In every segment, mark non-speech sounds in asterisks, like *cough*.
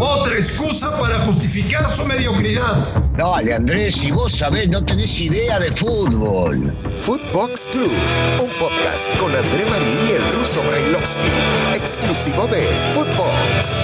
Otra excusa para justificar su mediocridad. Dale, Andrés, si vos sabés, no tenés idea de fútbol. Footbox Club, un podcast con André Marín y el ruso Brailovsky, exclusivo de Footbox.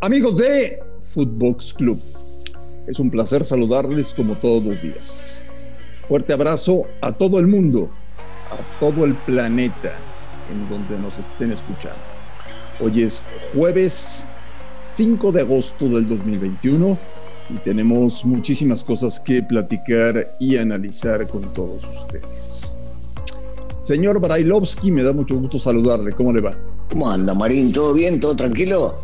Amigos de Footbox Club, es un placer saludarles como todos los días. Fuerte abrazo a todo el mundo, a todo el planeta en donde nos estén escuchando. Hoy es jueves 5 de agosto del 2021 y tenemos muchísimas cosas que platicar y analizar con todos ustedes. Señor Brailovsky, me da mucho gusto saludarle. ¿Cómo le va? ¿Cómo anda, Marín? ¿Todo bien? ¿Todo tranquilo?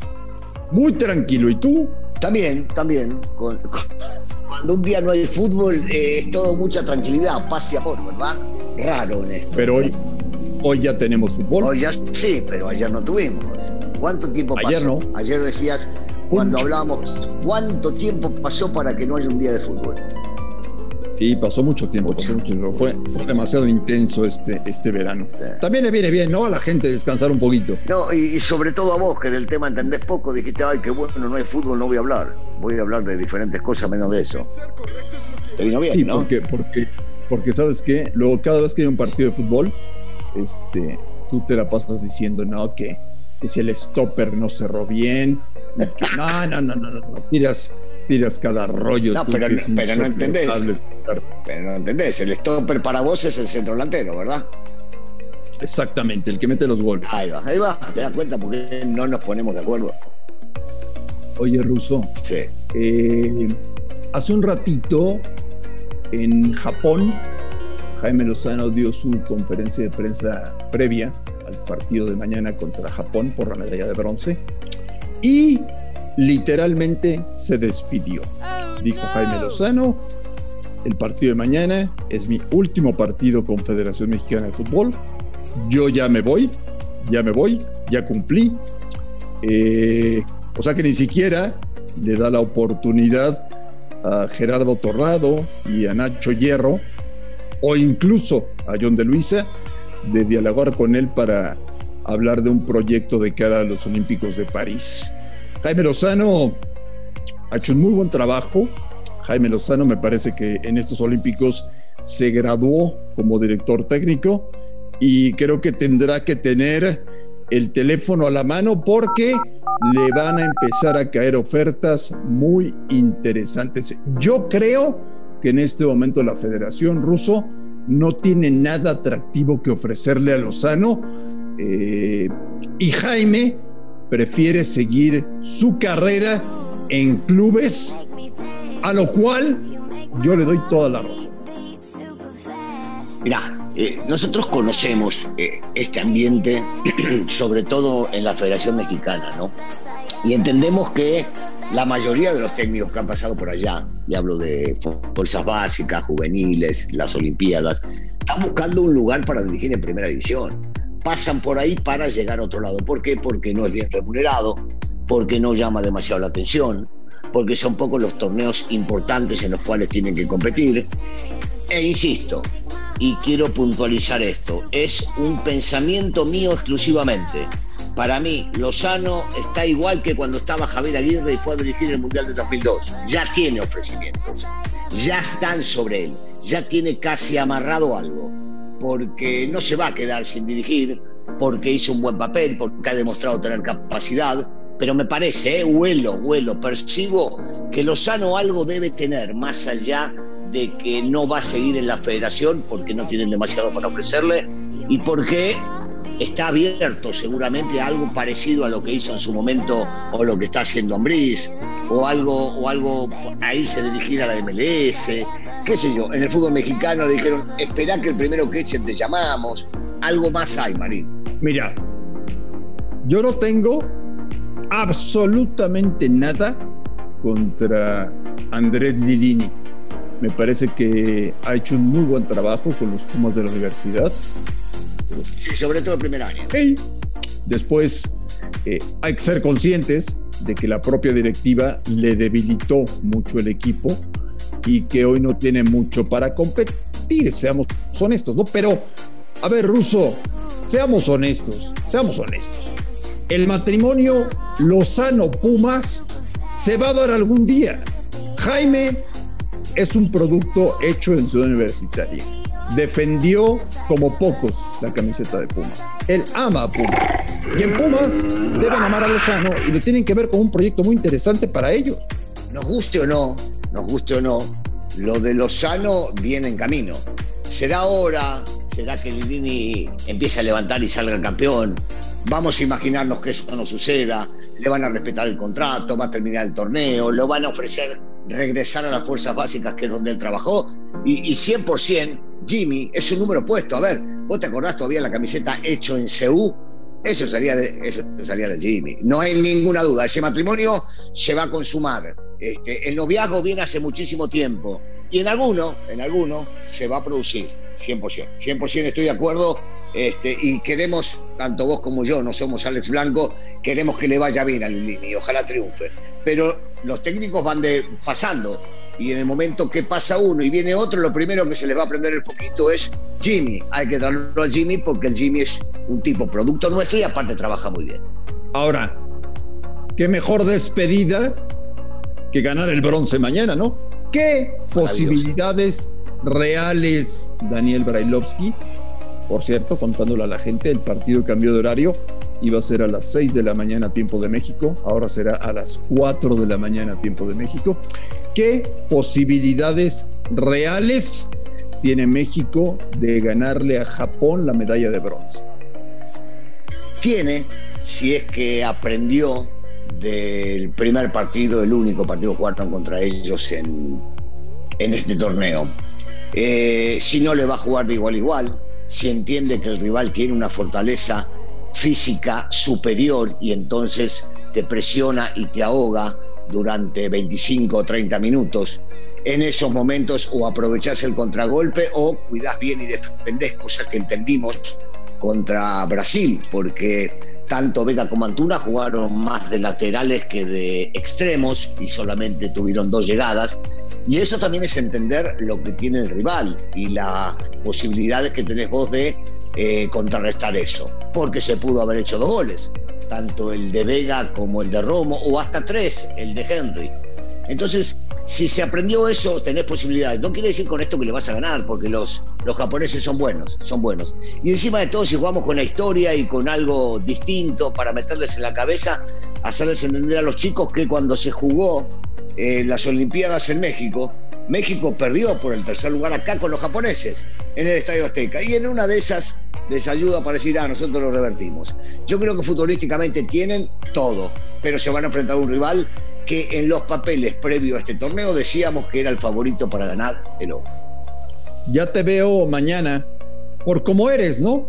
Muy tranquilo. ¿Y tú? También, también. Con, cuando un día no hay fútbol, eh, es todo mucha tranquilidad, paz y amor, ¿verdad? Raro en esto. Pero hoy, hoy ya tenemos fútbol. Hoy ya sí, pero ayer no tuvimos. ¿Cuánto tiempo pasó? Ayer no. Ayer decías, cuando hablábamos, ¿cuánto tiempo pasó para que no haya un día de fútbol? Sí, pasó mucho tiempo, pasó mucho tiempo. Fue, fue demasiado intenso este, este verano. Sí. También le viene bien, ¿no? A la gente descansar un poquito. No, y, y sobre todo a vos, que del tema entendés poco, dijiste, ay, qué bueno, no hay fútbol, no voy a hablar. Voy a hablar de diferentes cosas menos de eso. Te vino bien, Sí, ¿no? porque, porque, porque sabes qué, luego cada vez que hay un partido de fútbol, este, tú te la pasas diciendo, no, que, que si el stopper no cerró bien, que no, no, no, no, no, no, tiras, tiras cada rollo. No, tú, pero que no- pero no entendés. Pero no entendés, el stopper para vos es el centro delantero, ¿verdad? Exactamente, el que mete los goles. Ahí va, ahí va, te das cuenta porque no nos ponemos de acuerdo. Oye, Ruso, Sí. Eh, hace un ratito en Japón, Jaime Lozano dio su conferencia de prensa previa al partido de mañana contra Japón por la medalla de bronce y literalmente se despidió. Dijo Jaime Lozano, el partido de mañana es mi último partido con Federación Mexicana de Fútbol. Yo ya me voy, ya me voy, ya cumplí. Eh, o sea que ni siquiera le da la oportunidad a Gerardo Torrado y a Nacho Hierro, o incluso a John de Luisa, de dialogar con él para hablar de un proyecto de cara a los Olímpicos de París. Jaime Lozano ha hecho un muy buen trabajo. Jaime Lozano me parece que en estos Olímpicos se graduó como director técnico y creo que tendrá que tener el teléfono a la mano porque le van a empezar a caer ofertas muy interesantes. Yo creo que en este momento la Federación Ruso no tiene nada atractivo que ofrecerle a Lozano eh, y Jaime prefiere seguir su carrera en clubes, a lo cual yo le doy toda la razón. Mirá, eh, nosotros conocemos eh, este ambiente, *clears throat* sobre todo en la Federación Mexicana, ¿no? Y entendemos que la mayoría de los técnicos que han pasado por allá, y hablo de fu- fuerzas básicas, juveniles, las Olimpiadas, están buscando un lugar para dirigir en primera división. Pasan por ahí para llegar a otro lado. ¿Por qué? Porque no es bien remunerado, porque no llama demasiado la atención, porque son pocos los torneos importantes en los cuales tienen que competir. E insisto, y quiero puntualizar esto, es un pensamiento mío exclusivamente. Para mí, Lozano está igual que cuando estaba Javier Aguirre y fue a dirigir el Mundial de 2002. Ya tiene ofrecimientos, ya están sobre él, ya tiene casi amarrado algo, porque no se va a quedar sin dirigir, porque hizo un buen papel, porque ha demostrado tener capacidad, pero me parece, eh, huelo, huelo, percibo que Lozano algo debe tener más allá de que no va a seguir en la federación porque no tienen demasiado para ofrecerle y porque está abierto seguramente a algo parecido a lo que hizo en su momento o lo que está haciendo Ambriz o algo o algo a irse dirigir a la MLS, qué sé yo, en el fútbol mexicano le dijeron, espera que el primero que echen te llamamos, algo más hay, Marín. Mira, yo no tengo absolutamente nada contra Andrés Lilini. Me parece que ha hecho un muy buen trabajo con los Pumas de la universidad. Sí, sobre todo el primer año. Hey. Después eh, hay que ser conscientes de que la propia directiva le debilitó mucho el equipo y que hoy no tiene mucho para competir, seamos honestos, ¿no? Pero A ver, Russo, seamos honestos, seamos honestos. El matrimonio Lozano-Pumas se va a dar algún día. Jaime es un producto hecho en Ciudad Universitaria. Defendió como pocos la camiseta de Pumas. Él ama a Pumas. Y en Pumas deben amar a Lozano y lo tienen que ver con un proyecto muy interesante para ellos. Nos guste o no, nos guste o no, lo de Lozano viene en camino. Será hora, será que Lilini empiece a levantar y salga campeón. Vamos a imaginarnos que eso no suceda. Le van a respetar el contrato, va a terminar el torneo, lo van a ofrecer regresar a las fuerzas básicas, que es donde él trabajó. Y, y 100% Jimmy es un número puesto. A ver, ¿vos te acordás todavía la camiseta hecho en CEU? Eso sería de, eso sería de Jimmy. No hay ninguna duda. Ese matrimonio se va a consumar. Este, el noviazgo viene hace muchísimo tiempo. Y en alguno, en alguno, se va a producir. 100%. 100% estoy de acuerdo. Este, y queremos, tanto vos como yo, no somos Alex Blanco, queremos que le vaya bien a Lilini, ojalá triunfe. Pero los técnicos van de, pasando y en el momento que pasa uno y viene otro, lo primero que se les va a aprender el poquito es Jimmy. Hay que traerlo al Jimmy porque el Jimmy es un tipo producto nuestro y aparte trabaja muy bien. Ahora, qué mejor despedida que ganar el bronce mañana, ¿no? ¿Qué posibilidades reales, Daniel Brailovsky? Por cierto, contándole a la gente, el partido cambió de horario iba a ser a las 6 de la mañana tiempo de México, ahora será a las 4 de la mañana tiempo de México. ¿Qué posibilidades reales tiene México de ganarle a Japón la medalla de bronce? Tiene, si es que aprendió del primer partido, el único partido que jugaron contra ellos en, en este torneo. Eh, si no le va a jugar de igual a igual, si entiende que el rival tiene una fortaleza física superior y entonces te presiona y te ahoga durante 25 o 30 minutos. En esos momentos o aprovechás el contragolpe o cuidás bien y defendés, cosas que entendimos contra Brasil, porque tanto Vega como Antuna jugaron más de laterales que de extremos y solamente tuvieron dos llegadas. Y eso también es entender lo que tiene el rival y las posibilidades que tenés vos de eh, contrarrestar eso, porque se pudo haber hecho dos goles, tanto el de Vega como el de Romo, o hasta tres, el de Henry. Entonces, si se aprendió eso, tenés posibilidades. No quiere decir con esto que le vas a ganar, porque los, los japoneses son buenos, son buenos. Y encima de todo, si jugamos con la historia y con algo distinto para meterles en la cabeza, hacerles entender a los chicos que cuando se jugó eh, las Olimpiadas en México, México perdió por el tercer lugar acá con los japoneses en el Estadio Azteca. Y en una de esas les ayuda para decir, ah, nosotros lo revertimos. Yo creo que futbolísticamente tienen todo, pero se van a enfrentar a un rival que en los papeles previos a este torneo decíamos que era el favorito para ganar el oro. Ya te veo mañana, por cómo eres, ¿no?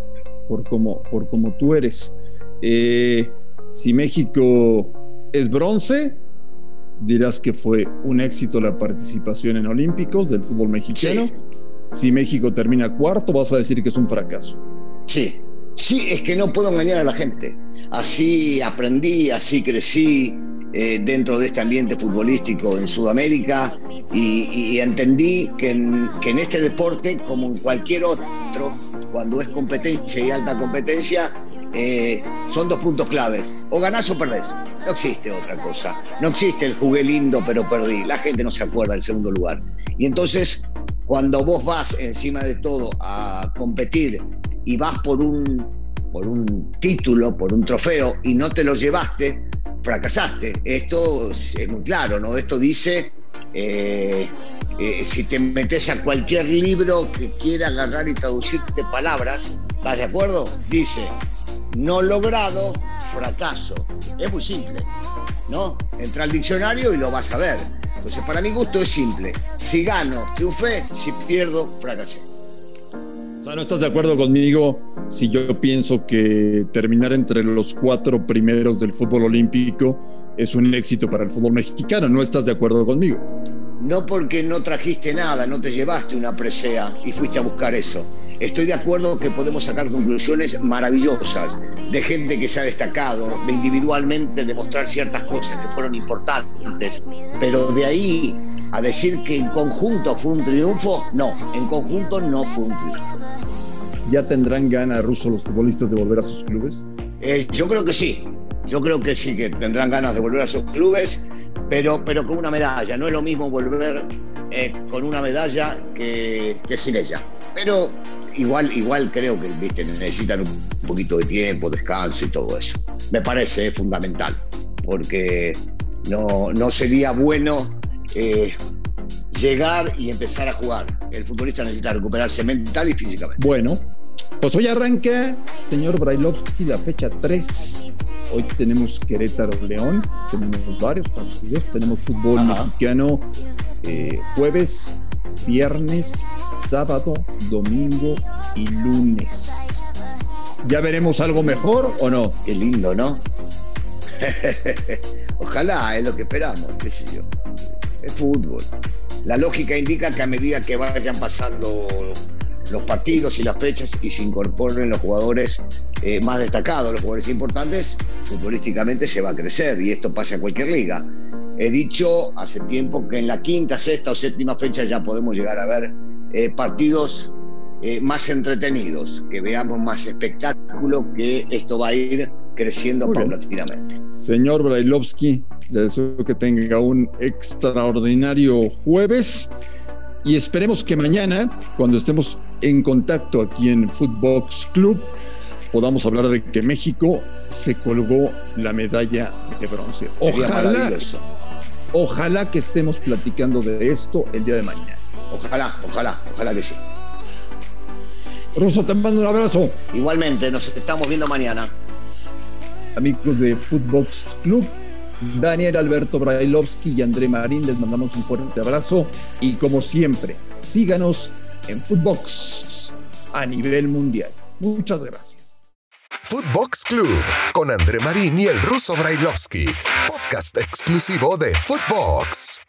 Por cómo, por cómo tú eres. Eh, si México es bronce, dirás que fue un éxito la participación en Olímpicos del fútbol mexicano. Si México termina cuarto, vas a decir que es un fracaso. Sí, sí, es que no puedo engañar a la gente. Así aprendí, así crecí eh, dentro de este ambiente futbolístico en Sudamérica y, entendí que en, que en este deporte, como en cualquier otro, cuando es competencia y alta competencia, eh, son dos puntos claves. O ganás o perdés. No existe otra cosa. No existe el jugué lindo pero perdí. La gente no se acuerda del segundo lugar. Y entonces, cuando vos vas encima de todo a competir y vas por un, por un título, por un trofeo y no te lo llevaste, fracasaste. Esto es muy claro, ¿no? Esto dice, eh, eh, si te metes a cualquier libro que quiera agarrar y traducirte palabras, ¿estás de acuerdo? Dice, no logrado, fracaso. Es muy simple, ¿no? Entra al diccionario y lo vas a ver. Entonces, para mi gusto es simple. Si gano, triunfé, si pierdo, fracasé. O sea, ¿no estás de acuerdo conmigo si yo pienso que terminar entre los cuatro primeros del fútbol olímpico es un éxito para el fútbol mexicano? ¿No estás de acuerdo conmigo? No porque no trajiste nada, no te llevaste una presea y fuiste a buscar eso. Estoy de acuerdo que podemos sacar conclusiones maravillosas de gente que se ha destacado, de individualmente demostrar ciertas cosas que fueron importantes, pero de ahí a decir que en conjunto fue un triunfo, no, en conjunto no fue un triunfo. ¿Ya tendrán ganas ruso los futbolistas de volver a sus clubes? Eh, yo creo que sí. Yo creo que sí, que tendrán ganas de volver a sus clubes, pero, pero con una medalla. No es lo mismo volver eh, con una medalla que, sin ella. Pero igual, igual creo que ¿viste? necesitan un poquito de tiempo, descanso y todo eso. Me parece fundamental, porque no, no sería bueno eh, llegar y empezar a jugar. El futbolista necesita recuperarse mental y físicamente. Bueno, pues hoy arranca, señor Brailovsky, la fecha 3. Hoy tenemos Querétaro-León, tenemos varios partidos, tenemos fútbol mexicano eh, jueves, viernes, sábado, domingo y lunes. ¿Ya veremos algo mejor o no? Qué lindo, ¿no? *laughs* Ojalá, es lo que esperamos, qué sé yo. Es fútbol. La lógica indica que a medida que vayan pasando los partidos y las fechas y se incorporen los jugadores eh, más destacados, los jugadores importantes, futbolísticamente se va a crecer y esto pasa en cualquier liga. He dicho hace tiempo que en la quinta, sexta o séptima fecha ya podemos llegar a ver eh, partidos eh, más entretenidos, que veamos más espectáculo, que esto va a ir creciendo paulatinamente. Señor Brailovsky, le deseo que tenga un extraordinario jueves y esperemos que mañana, cuando estemos en contacto aquí en Footbox Club, podamos hablar de que México se colgó la medalla de bronce. Ojalá, ojalá que estemos platicando de esto el día de mañana. Ojalá, ojalá, ojalá que sí. Ruso, te mando un abrazo. Igualmente, nos estamos viendo mañana. Amigos de Footbox Club, Daniel Alberto Brailovsky y André Marín, les mandamos un fuerte abrazo y como siempre, síganos en Footbox a nivel mundial. Muchas gracias. Footbox Club con André Marín y el ruso Brailovsky, podcast exclusivo de Footbox.